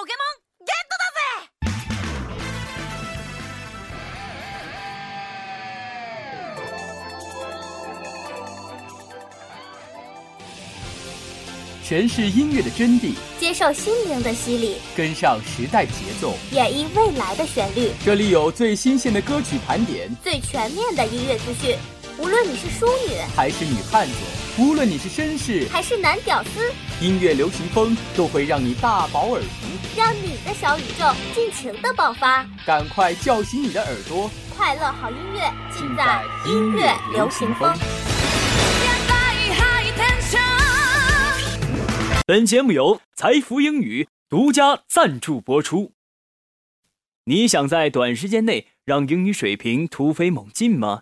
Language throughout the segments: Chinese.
ポケモンゲットだぜ！诠释音乐的真谛，接受心灵的洗礼，跟上时代节奏，演绎未来的旋律。这里有最新鲜的歌曲盘点，最全面的音乐资讯。 无论你是淑女还是女汉子，无论你是绅士还是男屌丝，音乐流行风都会让你大饱耳福，让你的小宇宙尽情的爆发。赶快叫醒你的耳朵，快乐好音乐尽在音乐流行风。本节目由财富英语独家赞助播出。你想在短时间内让英语水平突飞猛进吗？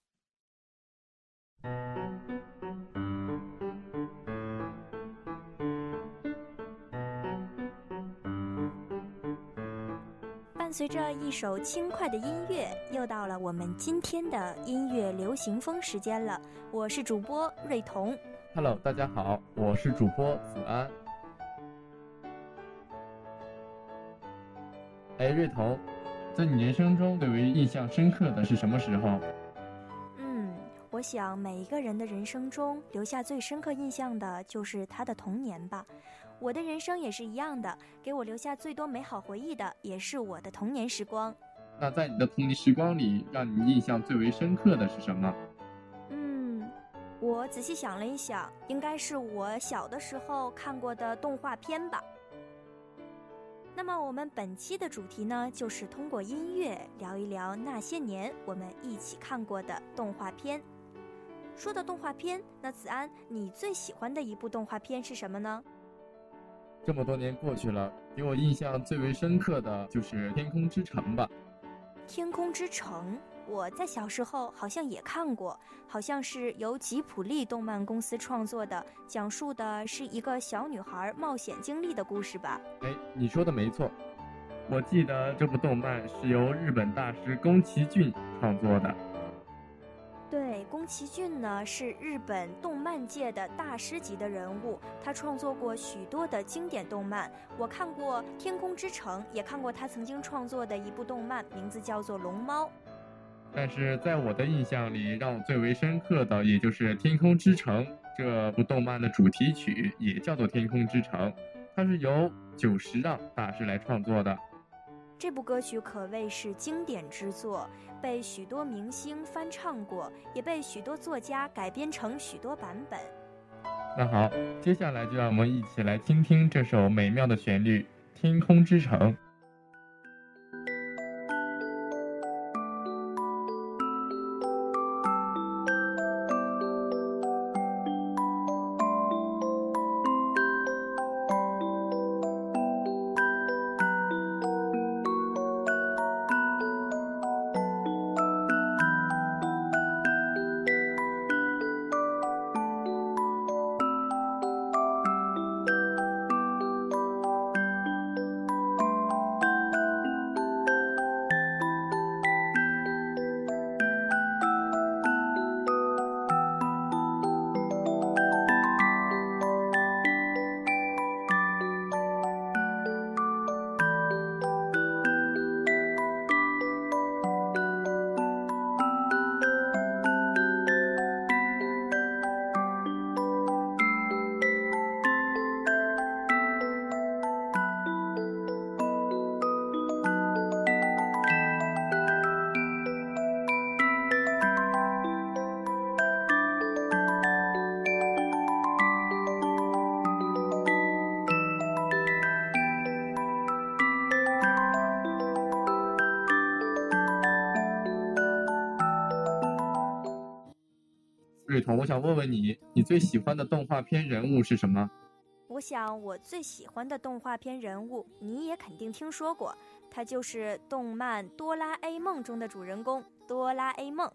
伴随着一首轻快的音乐，又到了我们今天的音乐流行风时间了。我是主播瑞彤。Hello，大家好，我是主播子安。哎，瑞彤，在你人生中最为印象深刻的是什么时候？嗯，我想每一个人的人生中留下最深刻印象的就是他的童年吧。我的人生也是一样的，给我留下最多美好回忆的也是我的童年时光。那在你的童年时光里，让你印象最为深刻的是什么？嗯，我仔细想了一想，应该是我小的时候看过的动画片吧。那么我们本期的主题呢，就是通过音乐聊一聊那些年我们一起看过的动画片。说到动画片，那子安，你最喜欢的一部动画片是什么呢？这么多年过去了，给我印象最为深刻的就是《天空之城》吧。《天空之城》，我在小时候好像也看过，好像是由吉普力动漫公司创作的，讲述的是一个小女孩冒险经历的故事吧。哎，你说的没错，我记得这部动漫是由日本大师宫崎骏创作的。宫崎骏呢是日本动漫界的大师级的人物，他创作过许多的经典动漫。我看过《天空之城》，也看过他曾经创作的一部动漫，名字叫做《龙猫》。但是在我的印象里，让我最为深刻的，也就是《天空之城》这部动漫的主题曲，也叫做《天空之城》，它是由久石让大师来创作的。这部歌曲可谓是经典之作，被许多明星翻唱过，也被许多作家改编成许多版本。那好，接下来就让我们一起来听听这首美妙的旋律《天空之城》。我想问问你，你最喜欢的动画片人物是什么？我想我最喜欢的动画片人物，你也肯定听说过，他就是动漫《哆啦 A 梦》中的主人公哆啦 A 梦。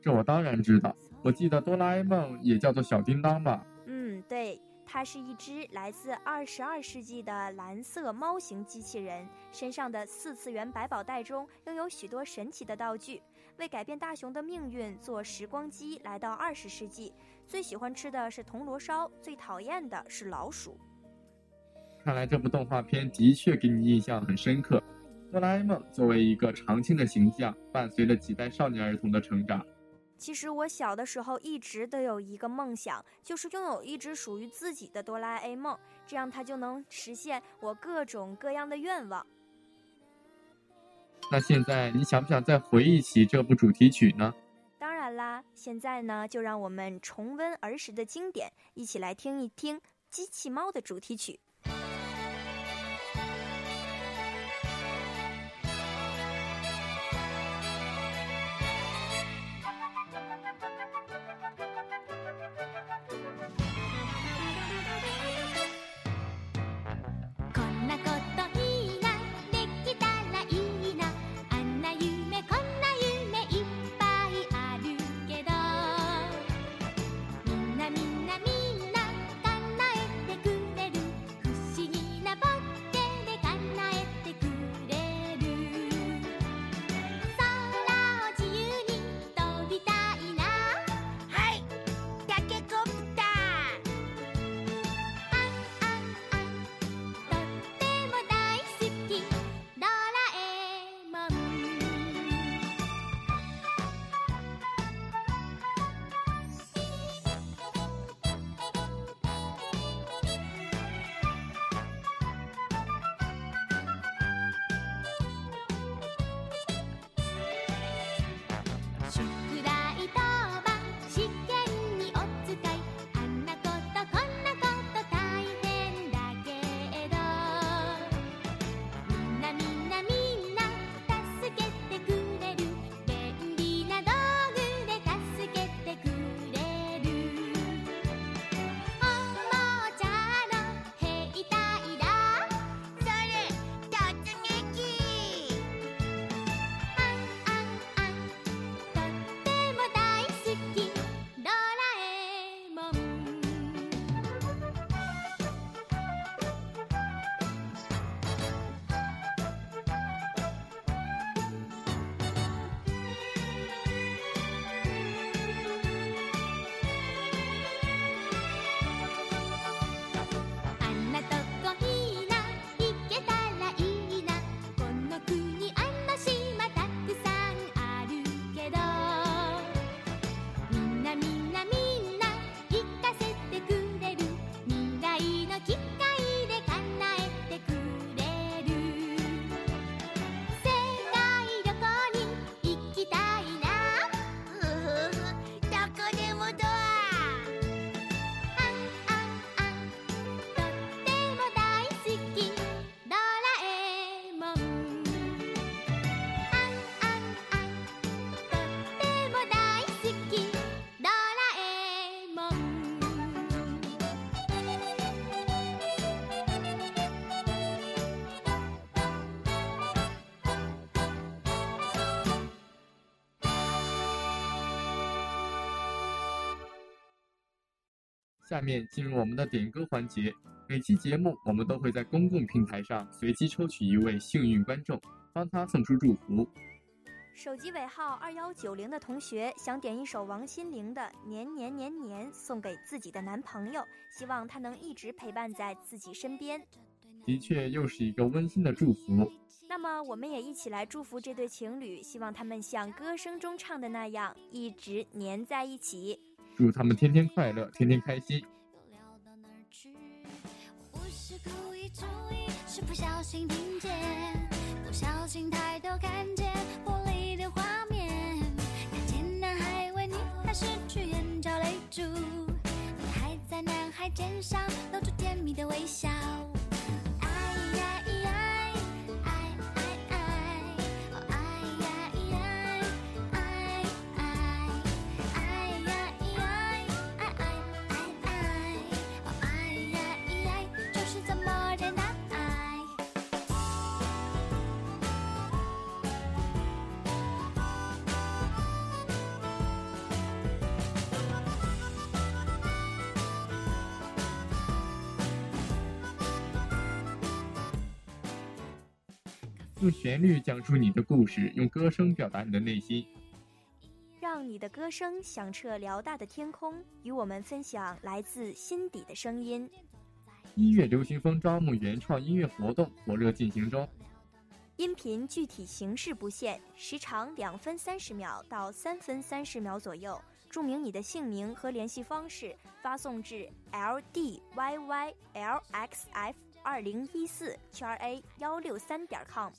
这我当然知道，我记得哆啦 A 梦也叫做小叮当吧？嗯，对，它是一只来自二十二世纪的蓝色猫型机器人，身上的四次元百宝袋中拥有许多神奇的道具。为改变大雄的命运，坐时光机来到二十世纪。最喜欢吃的是铜锣烧，最讨厌的是老鼠。看来这部动画片的确给你印象很深刻。哆啦 A 梦作为一个常青的形象，伴随着几代少年儿童的成长。其实我小的时候一直都有一个梦想，就是拥有一只属于自己的哆啦 A 梦，这样它就能实现我各种各样的愿望。那现在你想不想再回忆起这部主题曲呢？当然啦，现在呢就让我们重温儿时的经典，一起来听一听《机器猫》的主题曲。下面进入我们的点歌环节。每期节目，我们都会在公共平台上随机抽取一位幸运观众，帮他送出祝福。手机尾号二幺九零的同学想点一首王心凌的《年年年年》送给自己的男朋友，希望他能一直陪伴在自己身边。的确，又是一个温馨的祝福。那么，我们也一起来祝福这对情侣，希望他们像歌声中唱的那样，一直粘在一起。祝他们天天快乐，天天开心。又聊到哪去？我不是故意注意，是不小心听见，不小心抬头看见玻璃的画面，看见男孩为女孩拭去眼角泪珠，女孩在男孩肩上露出甜蜜的微笑。用旋律讲述你的故事，用歌声表达你的内心，让你的歌声响彻辽大的天空，与我们分享来自心底的声音。音乐流行风招募原创音乐活动火热进行中，音频具体形式不限，时长两分三十秒到三分三十秒左右。注明你的姓名和联系方式，发送至 l d y y l x f 二零一四圈 a 幺六三点 com。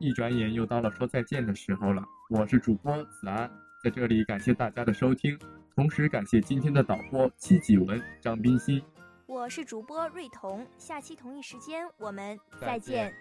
一转眼又到了说再见的时候了，我是主播子安，在这里感谢大家的收听，同时感谢今天的导播戚继文、张冰心。我是主播瑞彤，下期同一时间我们再见。